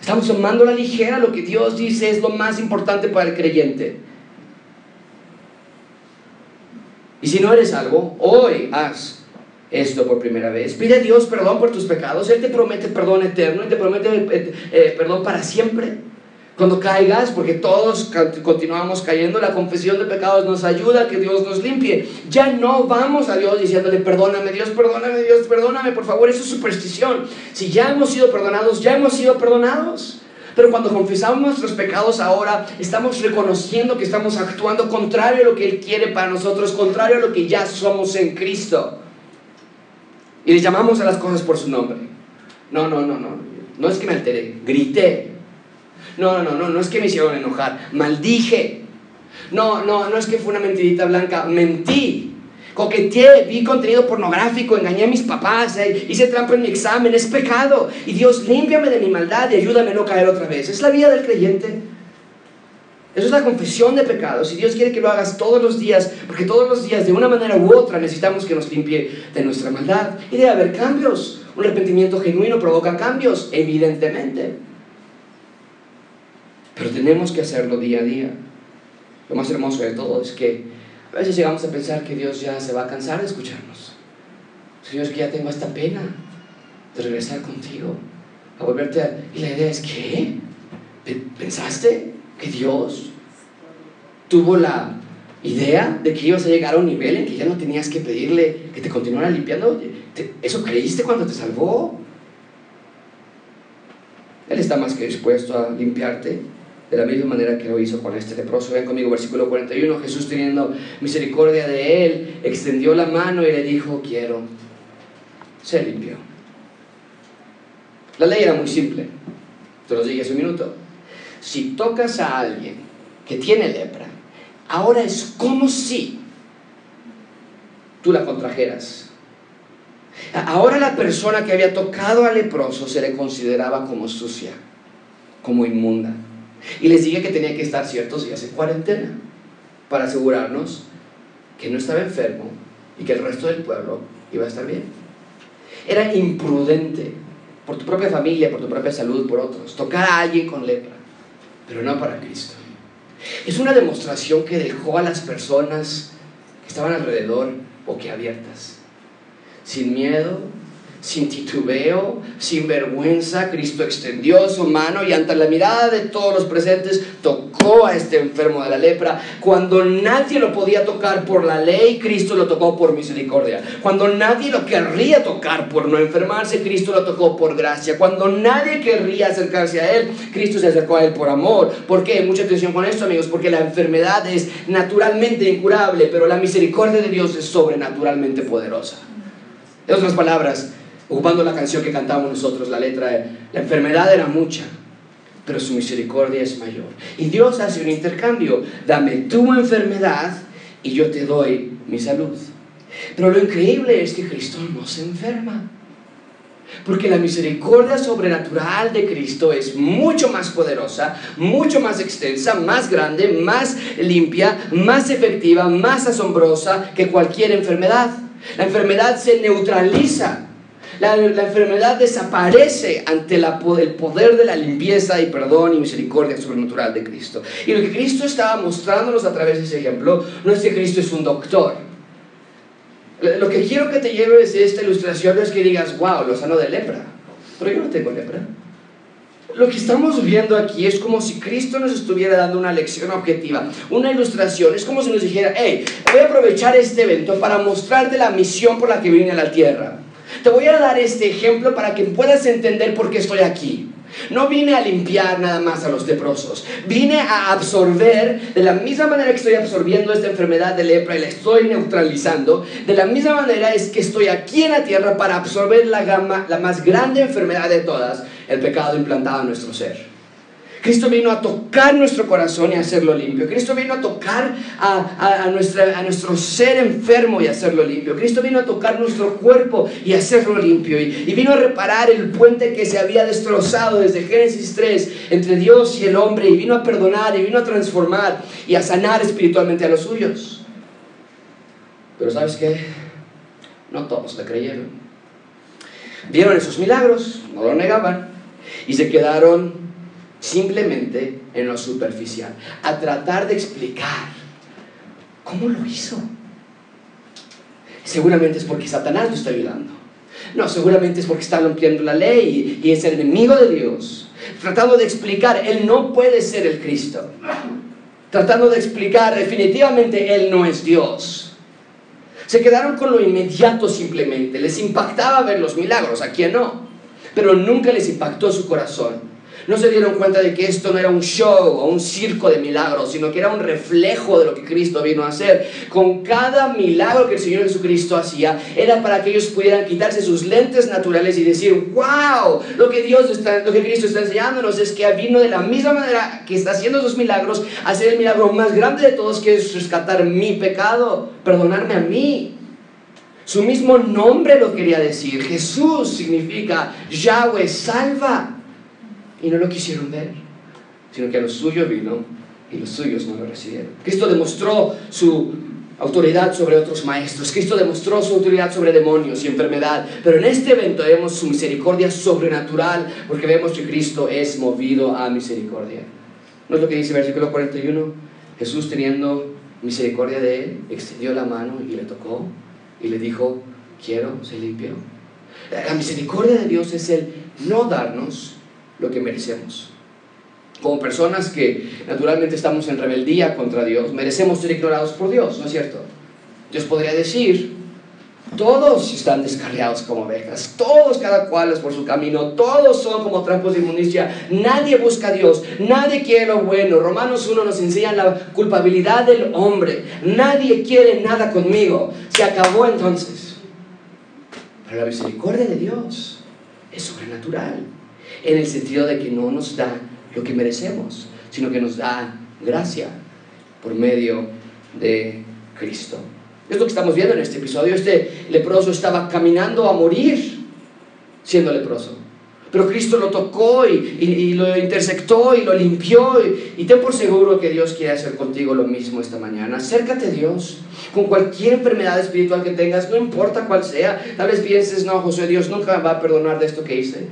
Estamos tomando la ligera lo que Dios dice es lo más importante para el creyente. Y si no eres algo, hoy haz esto por primera vez. Pide a Dios perdón por tus pecados. Él te promete perdón eterno y te promete eh, eh, perdón para siempre. Cuando caigas, porque todos continuamos cayendo, la confesión de pecados nos ayuda a que Dios nos limpie. Ya no vamos a Dios diciéndole, perdóname Dios, perdóname Dios, perdóname, por favor, eso es superstición. Si ya hemos sido perdonados, ya hemos sido perdonados. Pero cuando confesamos nuestros pecados ahora, estamos reconociendo que estamos actuando contrario a lo que Él quiere para nosotros, contrario a lo que ya somos en Cristo. Y le llamamos a las cosas por su nombre. No, no, no, no. No es que me alteré, grité. No, no, no, no es que me hicieron enojar, maldije. No, no, no es que fue una mentirita blanca, mentí. Coqueteé, vi contenido pornográfico, engañé a mis papás, eh, hice trampa en mi examen, es pecado. Y Dios, límpiame de mi maldad y ayúdame a no caer otra vez. Es la vida del creyente. Eso es la confesión de pecados y Dios quiere que lo hagas todos los días, porque todos los días, de una manera u otra, necesitamos que nos limpie de nuestra maldad y debe haber cambios. Un arrepentimiento genuino provoca cambios, evidentemente. Pero tenemos que hacerlo día a día. Lo más hermoso de todo es que a veces llegamos a pensar que Dios ya se va a cansar de escucharnos. Señor, que ya tengo esta pena de regresar contigo, a volverte a... Y la idea es, ¿qué? ¿Pensaste que Dios tuvo la idea de que ibas a llegar a un nivel en que ya no tenías que pedirle que te continuara limpiando. ¿Eso creíste cuando te salvó? Él está más que dispuesto a limpiarte de la misma manera que lo hizo con este leproso. Ven conmigo, versículo 41. Jesús teniendo misericordia de él, extendió la mano y le dijo, quiero. Se limpió. La ley era muy simple. Te lo dije hace un minuto si tocas a alguien que tiene lepra, ahora es como si tú la contrajeras. Ahora la persona que había tocado al leproso se le consideraba como sucia, como inmunda. Y les dije que tenía que estar ciertos días en cuarentena para asegurarnos que no estaba enfermo y que el resto del pueblo iba a estar bien. Era imprudente por tu propia familia, por tu propia salud, por otros, tocar a alguien con lepra pero no para Cristo. Es una demostración que dejó a las personas que estaban alrededor boquiabiertas, sin miedo, sin titubeo, sin vergüenza, Cristo extendió su mano y ante la mirada de todos los presentes tocó a este enfermo de la lepra. Cuando nadie lo podía tocar por la ley, Cristo lo tocó por misericordia. Cuando nadie lo querría tocar por no enfermarse, Cristo lo tocó por gracia. Cuando nadie querría acercarse a Él, Cristo se acercó a Él por amor. ¿Por qué? Mucha atención con esto, amigos, porque la enfermedad es naturalmente incurable, pero la misericordia de Dios es sobrenaturalmente poderosa. En otras palabras, ocupando la canción que cantamos nosotros, la letra, la enfermedad era mucha, pero su misericordia es mayor. Y Dios hace un intercambio, dame tu enfermedad y yo te doy mi salud. Pero lo increíble es que Cristo no se enferma. Porque la misericordia sobrenatural de Cristo es mucho más poderosa, mucho más extensa, más grande, más limpia, más efectiva, más asombrosa que cualquier enfermedad. La enfermedad se neutraliza la, enfermedad desaparece ante el poder de la limpieza y perdón y misericordia sobrenatural de Cristo. Y lo que Cristo estaba mostrándonos a través de ese ejemplo no es que Cristo es un doctor. Lo que quiero que te lleves de esta ilustración es que digas, wow, lo sano de lepra. Pero yo no tengo lepra. Lo que estamos viendo aquí es como si Cristo nos estuviera dando una lección objetiva, una ilustración. Es como si nos dijera, hey, voy a aprovechar este evento para mostrarte la misión por la que vine a la tierra. Te voy a dar este ejemplo para que puedas entender por qué estoy aquí. No vine a limpiar nada más a los leprosos. Vine a absorber, de la misma manera que estoy absorbiendo esta enfermedad de lepra y la estoy neutralizando, de la misma manera es que estoy aquí en la tierra para absorber la, gama, la más grande enfermedad de todas, el pecado implantado en nuestro ser. Cristo vino a tocar nuestro corazón y hacerlo limpio. Cristo vino a tocar a, a, a nuestro ser enfermo y hacerlo limpio. Cristo vino a tocar nuestro cuerpo y hacerlo limpio. Y, y vino a reparar el puente que se había destrozado desde Génesis 3 entre Dios y el hombre. Y vino a perdonar y vino a transformar y a sanar espiritualmente a los suyos. Pero ¿sabes qué? No todos le creyeron. Vieron esos milagros, no lo negaban, y se quedaron simplemente en lo superficial, a tratar de explicar cómo lo hizo. Seguramente es porque Satanás lo está ayudando. No, seguramente es porque está rompiendo la ley y es el enemigo de Dios. tratando de explicar, Él no puede ser el Cristo. Tratando de explicar, definitivamente Él no es Dios. Se quedaron con lo inmediato simplemente. Les impactaba ver los milagros, ¿a quién no? Pero nunca les impactó su corazón no se dieron cuenta de que esto no era un show o un circo de milagros, sino que era un reflejo de lo que Cristo vino a hacer. Con cada milagro que el Señor Jesucristo hacía, era para que ellos pudieran quitarse sus lentes naturales y decir, wow, lo que Dios está, lo que Cristo está enseñándonos es que vino de la misma manera que está haciendo sus milagros, a hacer el milagro más grande de todos, que es rescatar mi pecado, perdonarme a mí. Su mismo nombre lo quería decir. Jesús significa Yahweh salva y no lo quisieron ver, sino que a los suyos vino y los suyos no lo recibieron. Cristo demostró su autoridad sobre otros maestros. Cristo demostró su autoridad sobre demonios y enfermedad. Pero en este evento vemos su misericordia sobrenatural porque vemos que Cristo es movido a misericordia. ¿No es lo que dice el versículo 41? Jesús teniendo misericordia de él, extendió la mano y le tocó y le dijo, quiero, se limpió. La misericordia de Dios es el no darnos lo que merecemos. Como personas que naturalmente estamos en rebeldía contra Dios, merecemos ser ignorados por Dios, ¿no es cierto? Dios podría decir, todos están descarriados como ovejas, todos cada cual es por su camino, todos son como trampos de inmundicia, nadie busca a Dios, nadie quiere lo bueno. Romanos 1 nos enseña la culpabilidad del hombre, nadie quiere nada conmigo, se acabó entonces. Pero la misericordia de Dios es sobrenatural en el sentido de que no nos da lo que merecemos, sino que nos da gracia por medio de Cristo. Es lo que estamos viendo en este episodio. Este leproso estaba caminando a morir siendo leproso. Pero Cristo lo tocó y, lo intersectó y lo limpió. Y, y, ten por seguro que Dios quiere hacer contigo lo mismo esta mañana. Acércate a Dios con cualquier enfermedad espiritual que tengas, no importa cuál sea. Tal vez pienses, no, José, Dios nunca va a perdonar de esto que hice.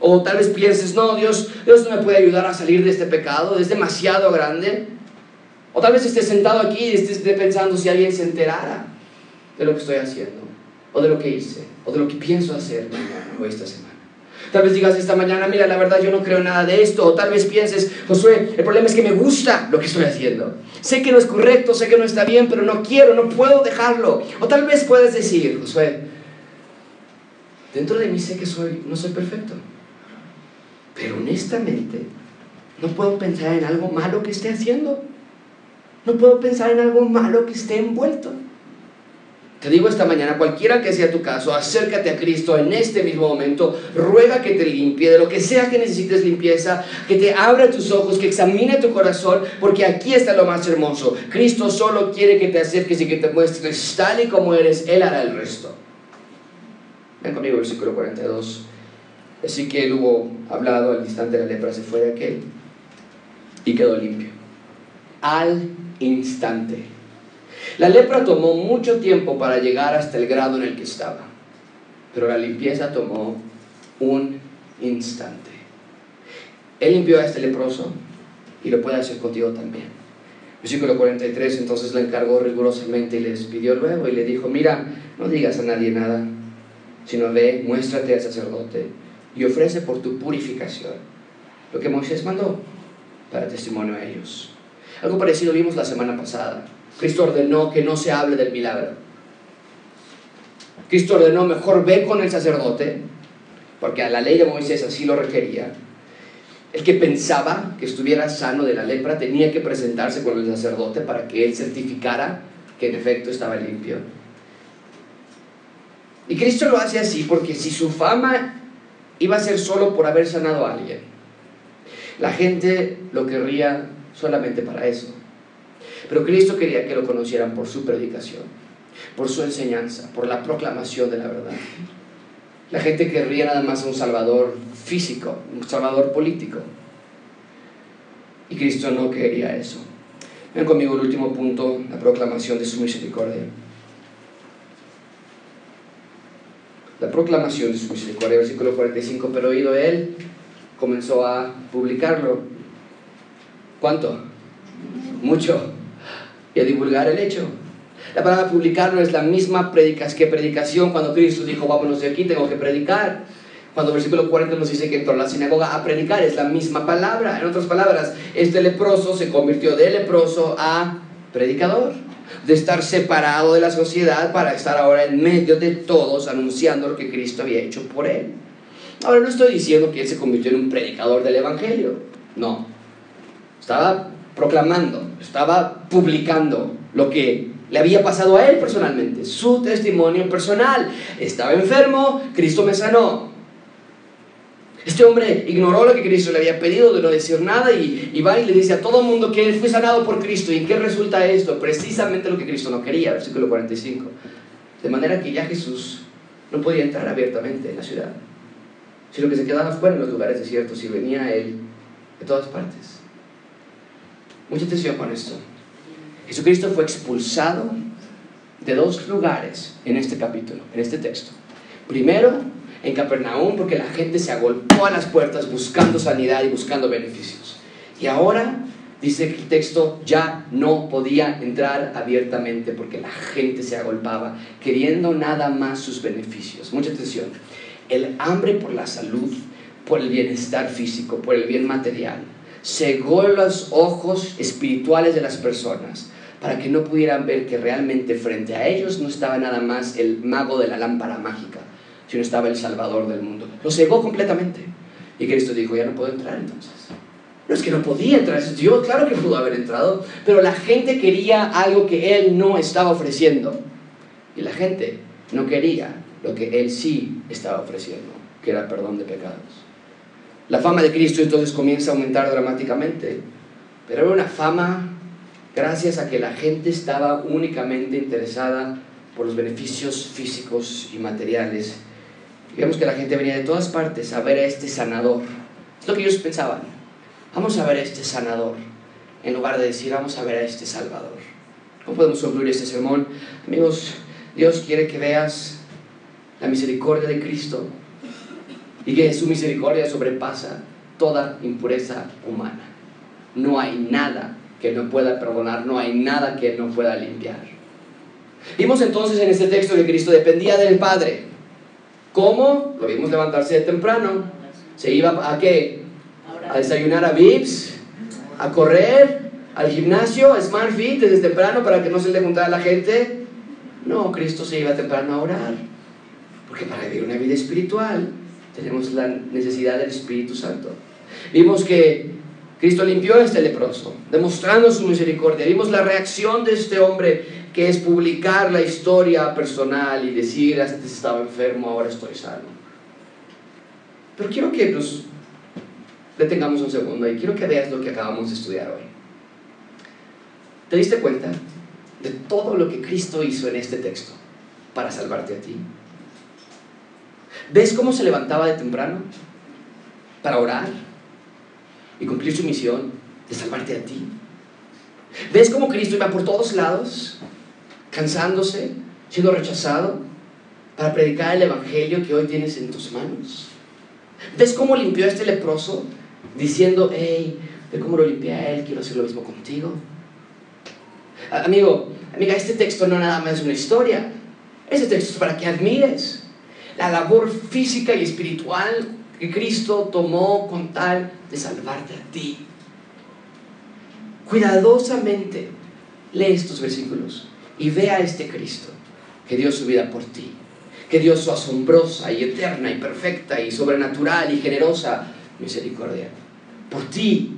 O tal vez pienses, no, Dios, Dios no me puede ayudar a salir de este pecado, es demasiado grande. O tal vez estés sentado aquí y estés pensando si alguien se enterara de lo que estoy haciendo, o de lo que hice, o de lo que pienso hacer mañana o esta semana. Tal vez digas esta mañana, mira, la verdad yo no creo nada de esto. O tal vez pienses, Josué, el problema es que me gusta lo que estoy haciendo. Sé que no es correcto, sé que no está bien, pero no quiero, no puedo dejarlo. O tal vez puedes decir, Josué, dentro de mí sé que soy, no soy perfecto. Pero honestamente, no puedo pensar en algo malo que esté haciendo. No puedo pensar en algo malo que esté envuelto. Te digo esta mañana, cualquiera que sea tu caso, acércate a Cristo en este mismo momento, ruega que te limpie de lo que sea que necesites limpieza, que te abra tus ojos, que examine tu corazón, porque aquí está lo más hermoso. Cristo solo quiere que te acerques y que te muestres tal y como eres, Él hará el resto. Ven conmigo, versículo 42. Así que él hubo hablado al instante la lepra se fue de aquel y quedó limpio. Al instante. La lepra tomó mucho tiempo para llegar hasta el grado en el que estaba, pero la limpieza tomó un instante. Él limpió a este leproso y lo puede hacer contigo también. Versículo 43, entonces le encargó rigurosamente y le despidió luego y le dijo, mira, no digas a nadie nada, sino ve, muéstrate al sacerdote y ofrece por tu purificación lo que Moisés mandó para testimonio a ellos. Algo parecido vimos la semana pasada. Cristo ordenó que no se hable del milagro. Cristo ordenó mejor ve con el sacerdote, porque a la ley de Moisés así lo requería. El que pensaba que estuviera sano de la lepra tenía que presentarse con el sacerdote para que él certificara que en efecto estaba limpio. Y Cristo lo hace así porque si su fama iba a ser solo por haber sanado a alguien. La gente lo querría solamente para eso. Pero Cristo quería que lo conocieran por su predicación, por su enseñanza, por la proclamación de la verdad. La gente querría nada más un salvador físico, un salvador político. Y Cristo no quería eso. Ven conmigo el último punto, la proclamación de su misericordia. La proclamación de su misericordia, versículo 45, pero oído él, comenzó a publicarlo. ¿Cuánto? Mucho. Y a divulgar el hecho. La palabra publicarlo es la misma que predicación cuando Cristo dijo, vámonos de aquí, tengo que predicar. Cuando versículo 40 nos dice que entró a la sinagoga a predicar, es la misma palabra. En otras palabras, este leproso se convirtió de leproso a predicador, de estar separado de la sociedad para estar ahora en medio de todos anunciando lo que Cristo había hecho por él. Ahora no estoy diciendo que él se convirtió en un predicador del Evangelio, no. Estaba proclamando, estaba publicando lo que le había pasado a él personalmente, su testimonio personal. Estaba enfermo, Cristo me sanó. Este hombre ignoró lo que Cristo le había pedido de no decir nada y, y va y le dice a todo el mundo que él fue sanado por Cristo. ¿Y qué resulta esto? Precisamente lo que Cristo no quería, versículo 45. De manera que ya Jesús no podía entrar abiertamente en la ciudad, sino que se quedaba fuera en los lugares desiertos y venía a él de todas partes. Mucha atención con esto. Jesucristo fue expulsado de dos lugares en este capítulo, en este texto. Primero, en Capernaum, porque la gente se agolpó a las puertas buscando sanidad y buscando beneficios. Y ahora dice el texto ya no podía entrar abiertamente porque la gente se agolpaba, queriendo nada más sus beneficios. Mucha atención. El hambre por la salud, por el bienestar físico, por el bien material, cegó los ojos espirituales de las personas para que no pudieran ver que realmente frente a ellos no estaba nada más el mago de la lámpara mágica, sino estaba el Salvador del mundo. Lo cegó completamente. Y Cristo dijo, ya no puedo entrar entonces. No es que no podía entrar, Dios claro que pudo haber entrado, pero la gente quería algo que Él no estaba ofreciendo. Y la gente no quería lo que Él sí estaba ofreciendo, que era perdón de pecados. La fama de Cristo entonces comienza a aumentar dramáticamente, pero era una fama gracias a que la gente estaba únicamente interesada por los beneficios físicos y materiales. Vemos que la gente venía de todas partes a ver a este sanador. Es lo que ellos pensaban. Vamos a ver a este sanador, en lugar de decir, vamos a ver a este salvador. ¿Cómo podemos concluir este sermón? Amigos, Dios quiere que veas la misericordia de Cristo y que su misericordia sobrepasa toda impureza humana. No hay nada que no pueda perdonar, no hay nada que no pueda limpiar. Vimos entonces en este texto que Cristo dependía del Padre. ¿Cómo? Lo vimos levantarse de temprano. Se iba a qué? A desayunar a Vips, a correr, al gimnasio, a Smart Fit desde temprano para que no se le juntara a la gente. No, Cristo se iba temprano a orar. Porque para vivir una vida espiritual tenemos la necesidad del Espíritu Santo. Vimos que Cristo limpió a este leproso, demostrando su misericordia. Vimos la reacción de este hombre, que es publicar la historia personal y decir, antes estaba enfermo, ahora estoy sano. Pero quiero que nos detengamos un segundo y quiero que veas lo que acabamos de estudiar hoy. ¿Te diste cuenta de todo lo que Cristo hizo en este texto para salvarte a ti? ¿Ves cómo se levantaba de temprano para orar? y cumplir su misión de salvarte a ti. ¿Ves cómo Cristo iba por todos lados, cansándose, siendo rechazado, para predicar el Evangelio que hoy tienes en tus manos? ¿Ves cómo limpió a este leproso, diciendo, hey, ve cómo lo limpié a él, quiero hacer lo mismo contigo? Amigo, amiga, este texto no nada más es una historia, este texto es para que admires la labor física y espiritual que Cristo tomó con tal de salvarte a ti. Cuidadosamente lee estos versículos y ve a este Cristo que dio su vida por ti, que dio su asombrosa y eterna y perfecta y sobrenatural y generosa misericordia. Por ti,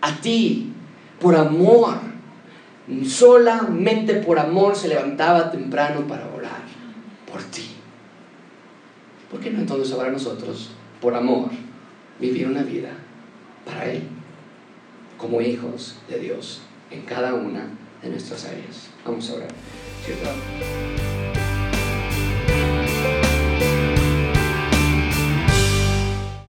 a ti, por amor. Solamente por amor se levantaba temprano para orar. Por ti. ¿Por qué no entonces ahora nosotros, por amor, vivir una vida para Él, como hijos de Dios en cada una de nuestras áreas. Vamos a orar. ¿Cierto?